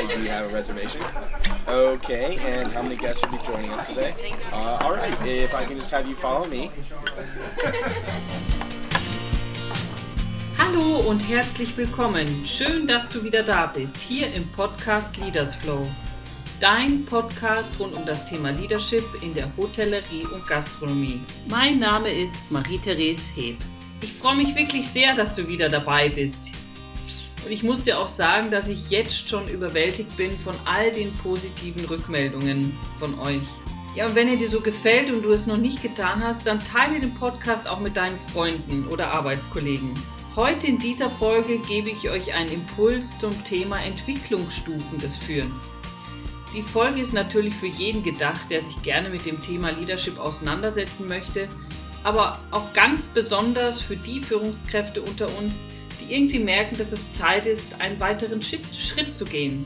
Hi, do have a reservation? Okay, and how many guests will be joining us today? Uh, all right, if I can just have you follow me. Hallo und herzlich willkommen. Schön, dass du wieder da bist, hier im Podcast Leaders Flow. Dein Podcast rund um das Thema Leadership in der Hotellerie und Gastronomie. Mein Name ist Marie-Therese Heb. Ich freue mich wirklich sehr, dass du wieder dabei bist. Und ich muss dir auch sagen, dass ich jetzt schon überwältigt bin von all den positiven Rückmeldungen von euch. Ja, und wenn er dir so gefällt und du es noch nicht getan hast, dann teile den Podcast auch mit deinen Freunden oder Arbeitskollegen. Heute in dieser Folge gebe ich euch einen Impuls zum Thema Entwicklungsstufen des Führens. Die Folge ist natürlich für jeden gedacht, der sich gerne mit dem Thema Leadership auseinandersetzen möchte, aber auch ganz besonders für die Führungskräfte unter uns, die irgendwie merken, dass es Zeit ist, einen weiteren Schritt, Schritt zu gehen.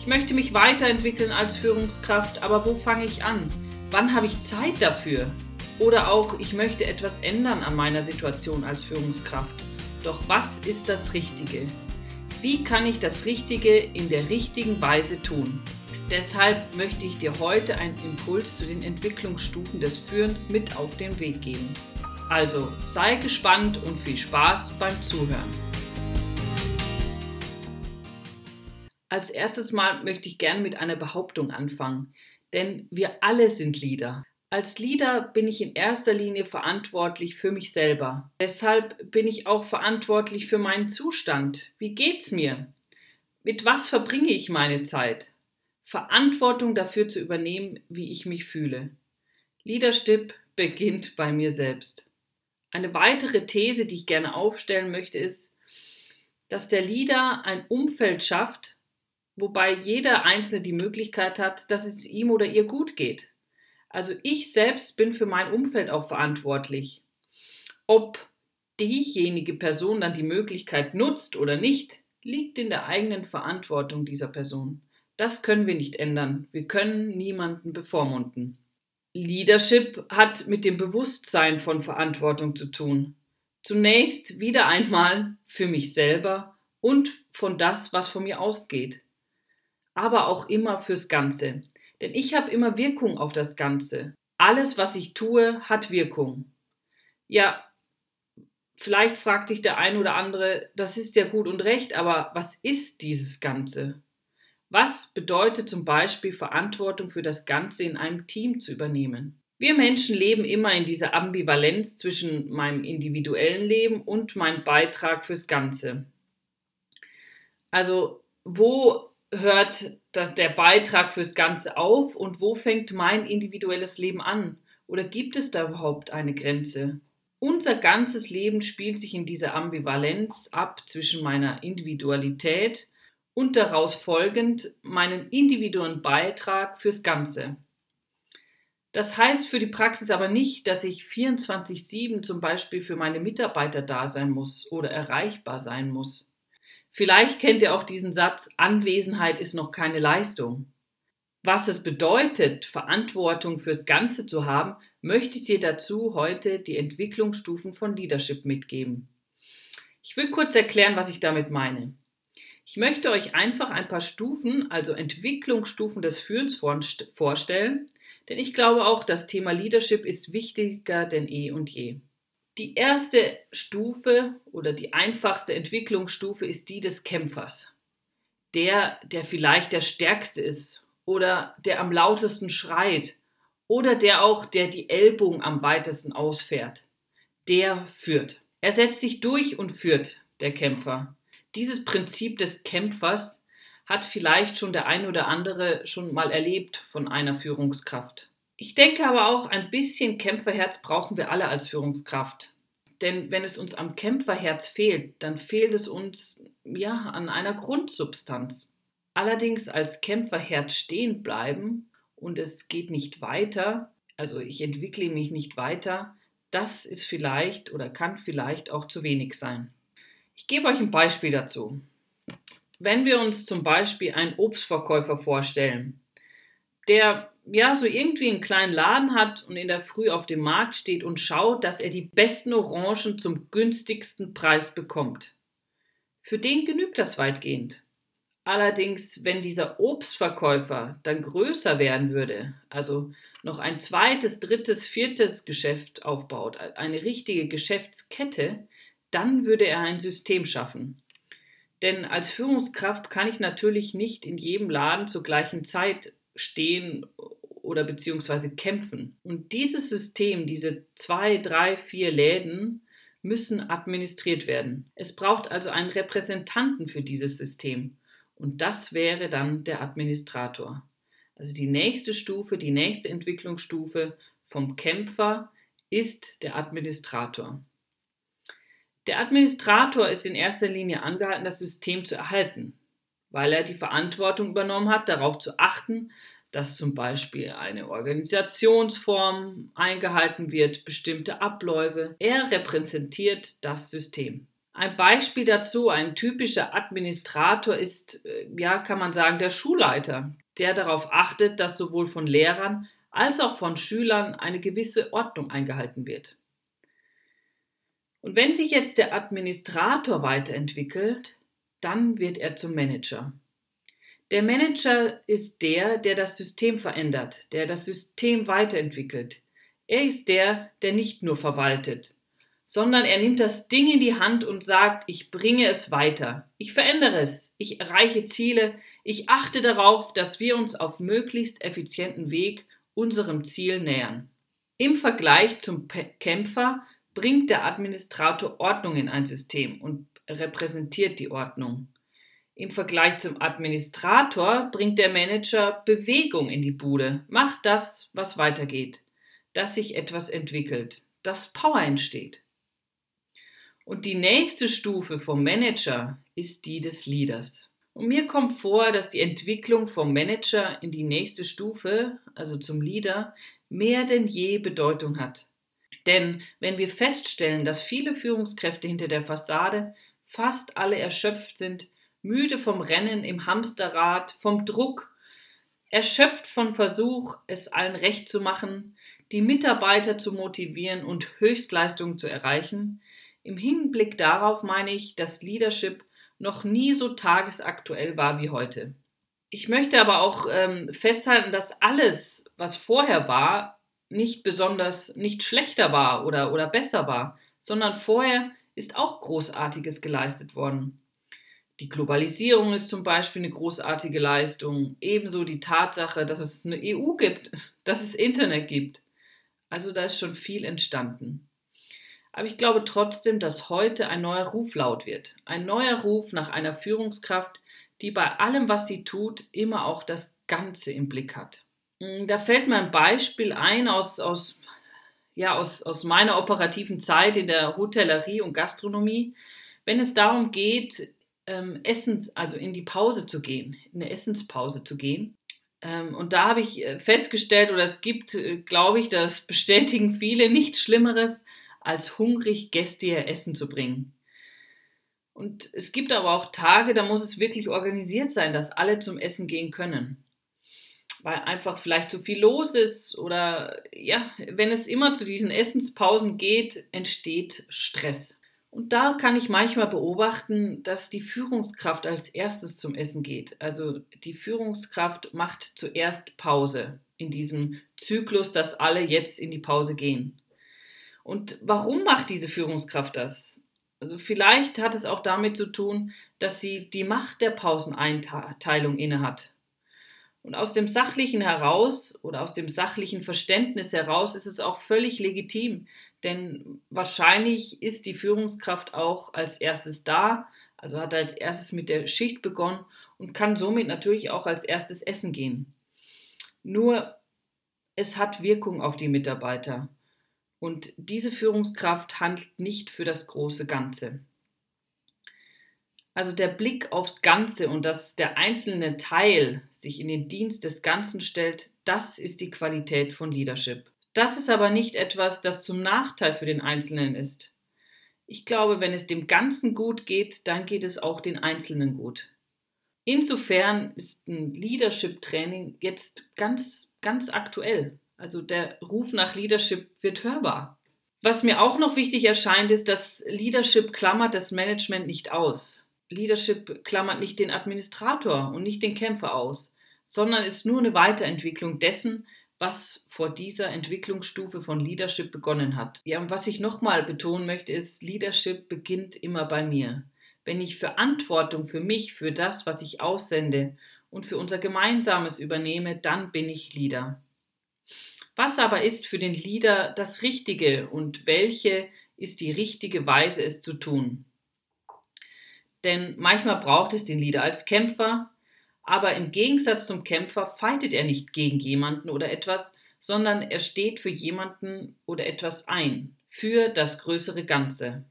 Ich möchte mich weiterentwickeln als Führungskraft, aber wo fange ich an? Wann habe ich Zeit dafür? Oder auch, ich möchte etwas ändern an meiner Situation als Führungskraft. Doch was ist das Richtige? Wie kann ich das Richtige in der richtigen Weise tun? Deshalb möchte ich dir heute einen Impuls zu den Entwicklungsstufen des Führens mit auf den Weg geben. Also sei gespannt und viel Spaß beim Zuhören. Als erstes Mal möchte ich gerne mit einer Behauptung anfangen, denn wir alle sind Leader. Als Leader bin ich in erster Linie verantwortlich für mich selber. Deshalb bin ich auch verantwortlich für meinen Zustand. Wie geht's mir? Mit was verbringe ich meine Zeit? Verantwortung dafür zu übernehmen, wie ich mich fühle. Leadership beginnt bei mir selbst. Eine weitere These, die ich gerne aufstellen möchte, ist, dass der Leader ein Umfeld schafft, wobei jeder Einzelne die Möglichkeit hat, dass es ihm oder ihr gut geht. Also ich selbst bin für mein Umfeld auch verantwortlich. Ob diejenige Person dann die Möglichkeit nutzt oder nicht, liegt in der eigenen Verantwortung dieser Person. Das können wir nicht ändern. Wir können niemanden bevormunden. Leadership hat mit dem Bewusstsein von Verantwortung zu tun. Zunächst wieder einmal für mich selber und von das, was von mir ausgeht. Aber auch immer fürs Ganze. Denn ich habe immer Wirkung auf das Ganze. Alles, was ich tue, hat Wirkung. Ja, vielleicht fragt sich der ein oder andere, das ist ja gut und recht, aber was ist dieses Ganze? Was bedeutet zum Beispiel Verantwortung für das Ganze in einem Team zu übernehmen? Wir Menschen leben immer in dieser Ambivalenz zwischen meinem individuellen Leben und meinem Beitrag fürs Ganze. Also wo hört der Beitrag fürs Ganze auf und wo fängt mein individuelles Leben an? Oder gibt es da überhaupt eine Grenze? Unser ganzes Leben spielt sich in dieser Ambivalenz ab zwischen meiner Individualität und daraus folgend meinen individuellen Beitrag fürs Ganze. Das heißt für die Praxis aber nicht, dass ich 24-7 zum Beispiel für meine Mitarbeiter da sein muss oder erreichbar sein muss. Vielleicht kennt ihr auch diesen Satz, Anwesenheit ist noch keine Leistung. Was es bedeutet, Verantwortung fürs Ganze zu haben, möchte ich dir dazu heute die Entwicklungsstufen von Leadership mitgeben. Ich will kurz erklären, was ich damit meine. Ich möchte euch einfach ein paar Stufen, also Entwicklungsstufen des Führens vorstellen, denn ich glaube auch, das Thema Leadership ist wichtiger denn eh und je. Die erste Stufe oder die einfachste Entwicklungsstufe ist die des Kämpfers. Der, der vielleicht der Stärkste ist oder der am lautesten schreit oder der auch, der die Ellbogen am weitesten ausfährt. Der führt. Er setzt sich durch und führt, der Kämpfer. Dieses Prinzip des Kämpfers hat vielleicht schon der ein oder andere schon mal erlebt von einer Führungskraft. Ich denke aber auch, ein bisschen Kämpferherz brauchen wir alle als Führungskraft. Denn wenn es uns am Kämpferherz fehlt, dann fehlt es uns ja an einer Grundsubstanz. Allerdings als Kämpferherz stehen bleiben und es geht nicht weiter, also ich entwickle mich nicht weiter, das ist vielleicht oder kann vielleicht auch zu wenig sein. Ich gebe euch ein Beispiel dazu. Wenn wir uns zum Beispiel einen Obstverkäufer vorstellen, der ja so irgendwie einen kleinen Laden hat und in der Früh auf dem Markt steht und schaut, dass er die besten Orangen zum günstigsten Preis bekommt. Für den genügt das weitgehend. Allerdings, wenn dieser Obstverkäufer dann größer werden würde, also noch ein zweites, drittes, viertes Geschäft aufbaut, eine richtige Geschäftskette, dann würde er ein System schaffen. Denn als Führungskraft kann ich natürlich nicht in jedem Laden zur gleichen Zeit stehen oder beziehungsweise kämpfen. Und dieses System, diese zwei, drei, vier Läden, müssen administriert werden. Es braucht also einen Repräsentanten für dieses System. Und das wäre dann der Administrator. Also die nächste Stufe, die nächste Entwicklungsstufe vom Kämpfer ist der Administrator. Der Administrator ist in erster Linie angehalten, das System zu erhalten, weil er die Verantwortung übernommen hat, darauf zu achten, dass zum Beispiel eine Organisationsform eingehalten wird, bestimmte Abläufe. Er repräsentiert das System. Ein Beispiel dazu, ein typischer Administrator ist, äh, ja, kann man sagen, der Schulleiter, der darauf achtet, dass sowohl von Lehrern als auch von Schülern eine gewisse Ordnung eingehalten wird. Und wenn sich jetzt der Administrator weiterentwickelt, dann wird er zum Manager. Der Manager ist der, der das System verändert, der das System weiterentwickelt. Er ist der, der nicht nur verwaltet, sondern er nimmt das Ding in die Hand und sagt, ich bringe es weiter, ich verändere es, ich erreiche Ziele, ich achte darauf, dass wir uns auf möglichst effizienten Weg unserem Ziel nähern. Im Vergleich zum Kämpfer bringt der Administrator Ordnung in ein System und repräsentiert die Ordnung. Im Vergleich zum Administrator bringt der Manager Bewegung in die Bude, macht das, was weitergeht, dass sich etwas entwickelt, dass Power entsteht. Und die nächste Stufe vom Manager ist die des Leaders. Und mir kommt vor, dass die Entwicklung vom Manager in die nächste Stufe, also zum Leader, mehr denn je Bedeutung hat. Denn wenn wir feststellen, dass viele Führungskräfte hinter der Fassade fast alle erschöpft sind, müde vom Rennen im Hamsterrad, vom Druck, erschöpft von Versuch, es allen recht zu machen, die Mitarbeiter zu motivieren und Höchstleistungen zu erreichen, im Hinblick darauf meine ich, dass Leadership noch nie so tagesaktuell war wie heute. Ich möchte aber auch ähm, festhalten, dass alles, was vorher war, nicht besonders, nicht schlechter war oder, oder besser war, sondern vorher ist auch Großartiges geleistet worden. Die Globalisierung ist zum Beispiel eine großartige Leistung. Ebenso die Tatsache, dass es eine EU gibt, dass es Internet gibt. Also da ist schon viel entstanden. Aber ich glaube trotzdem, dass heute ein neuer Ruf laut wird. Ein neuer Ruf nach einer Führungskraft, die bei allem, was sie tut, immer auch das Ganze im Blick hat. Hm, da fällt mir ein Beispiel ein aus, aus, ja, aus, aus meiner operativen Zeit in der Hotellerie und Gastronomie, wenn es darum geht, ähm, Essens, also in die Pause zu gehen, in eine Essenspause zu gehen. Ähm, und da habe ich äh, festgestellt, oder es gibt, äh, glaube ich, das bestätigen viele, nichts Schlimmeres, als hungrig Gäste ihr Essen zu bringen. Und es gibt aber auch Tage, da muss es wirklich organisiert sein, dass alle zum Essen gehen können weil einfach vielleicht zu viel los ist oder ja, wenn es immer zu diesen Essenspausen geht, entsteht Stress. Und da kann ich manchmal beobachten, dass die Führungskraft als erstes zum Essen geht. Also die Führungskraft macht zuerst Pause in diesem Zyklus, dass alle jetzt in die Pause gehen. Und warum macht diese Führungskraft das? Also vielleicht hat es auch damit zu tun, dass sie die Macht der Pauseneinteilung innehat. Und aus dem Sachlichen heraus oder aus dem sachlichen Verständnis heraus ist es auch völlig legitim, denn wahrscheinlich ist die Führungskraft auch als erstes da, also hat er als erstes mit der Schicht begonnen und kann somit natürlich auch als erstes essen gehen. Nur es hat Wirkung auf die Mitarbeiter und diese Führungskraft handelt nicht für das große Ganze. Also der Blick aufs Ganze und dass der einzelne Teil sich in den Dienst des Ganzen stellt, das ist die Qualität von Leadership. Das ist aber nicht etwas, das zum Nachteil für den Einzelnen ist. Ich glaube, wenn es dem Ganzen gut geht, dann geht es auch den Einzelnen gut. Insofern ist ein Leadership-Training jetzt ganz, ganz aktuell. Also der Ruf nach Leadership wird hörbar. Was mir auch noch wichtig erscheint, ist, dass Leadership klammert das Management nicht aus. Leadership klammert nicht den Administrator und nicht den Kämpfer aus, sondern ist nur eine Weiterentwicklung dessen, was vor dieser Entwicklungsstufe von Leadership begonnen hat. Ja, und was ich nochmal betonen möchte, ist, Leadership beginnt immer bei mir. Wenn ich Verantwortung für mich, für das, was ich aussende und für unser Gemeinsames übernehme, dann bin ich Leader. Was aber ist für den Leader das Richtige und welche ist die richtige Weise, es zu tun? Denn manchmal braucht es den Leader als Kämpfer, aber im Gegensatz zum Kämpfer fightet er nicht gegen jemanden oder etwas, sondern er steht für jemanden oder etwas ein, für das größere Ganze.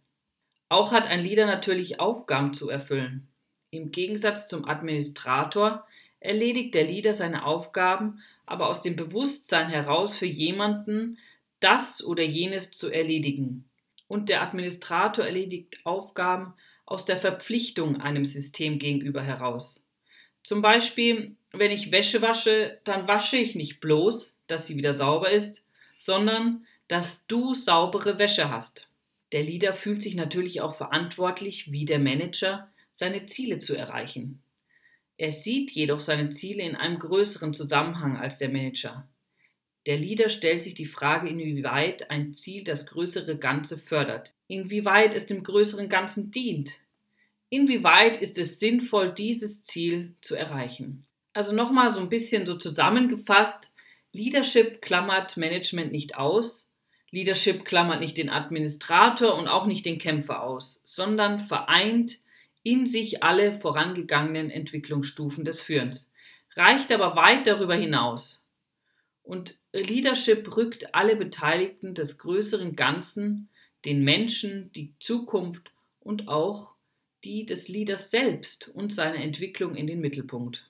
Auch hat ein Leader natürlich Aufgaben zu erfüllen. Im Gegensatz zum Administrator erledigt der Leader seine Aufgaben aber aus dem Bewusstsein heraus für jemanden, das oder jenes zu erledigen. Und der Administrator erledigt Aufgaben aus der Verpflichtung einem System gegenüber heraus. Zum Beispiel, wenn ich Wäsche wasche, dann wasche ich nicht bloß, dass sie wieder sauber ist, sondern dass du saubere Wäsche hast. Der Leader fühlt sich natürlich auch verantwortlich, wie der Manager, seine Ziele zu erreichen. Er sieht jedoch seine Ziele in einem größeren Zusammenhang als der Manager. Der Leader stellt sich die Frage, inwieweit ein Ziel das größere Ganze fördert, inwieweit es dem größeren Ganzen dient, inwieweit ist es sinnvoll, dieses Ziel zu erreichen. Also nochmal so ein bisschen so zusammengefasst, Leadership klammert Management nicht aus, Leadership klammert nicht den Administrator und auch nicht den Kämpfer aus, sondern vereint in sich alle vorangegangenen Entwicklungsstufen des Führens, reicht aber weit darüber hinaus. Und Leadership rückt alle Beteiligten des größeren Ganzen, den Menschen, die Zukunft und auch die des Leaders selbst und seine Entwicklung in den Mittelpunkt.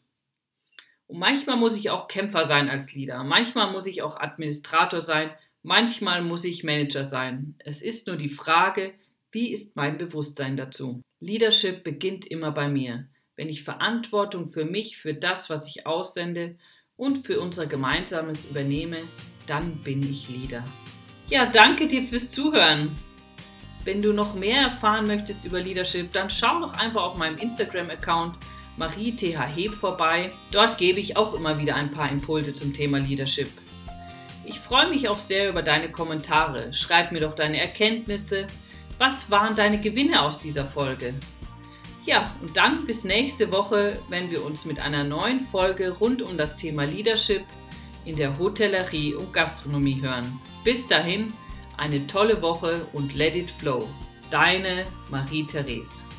Und manchmal muss ich auch Kämpfer sein als Leader, manchmal muss ich auch Administrator sein, manchmal muss ich Manager sein. Es ist nur die Frage, wie ist mein Bewusstsein dazu? Leadership beginnt immer bei mir, wenn ich Verantwortung für mich, für das, was ich aussende und für unser Gemeinsames übernehme, dann bin ich Leader. Ja, danke dir fürs Zuhören. Wenn du noch mehr erfahren möchtest über Leadership, dann schau doch einfach auf meinem Instagram-Account mariethheb vorbei. Dort gebe ich auch immer wieder ein paar Impulse zum Thema Leadership. Ich freue mich auch sehr über deine Kommentare. Schreib mir doch deine Erkenntnisse, was waren deine Gewinne aus dieser Folge? Ja, und dann bis nächste Woche, wenn wir uns mit einer neuen Folge rund um das Thema Leadership in der Hotellerie und Gastronomie hören. Bis dahin, eine tolle Woche und let it flow. Deine Marie-Therese.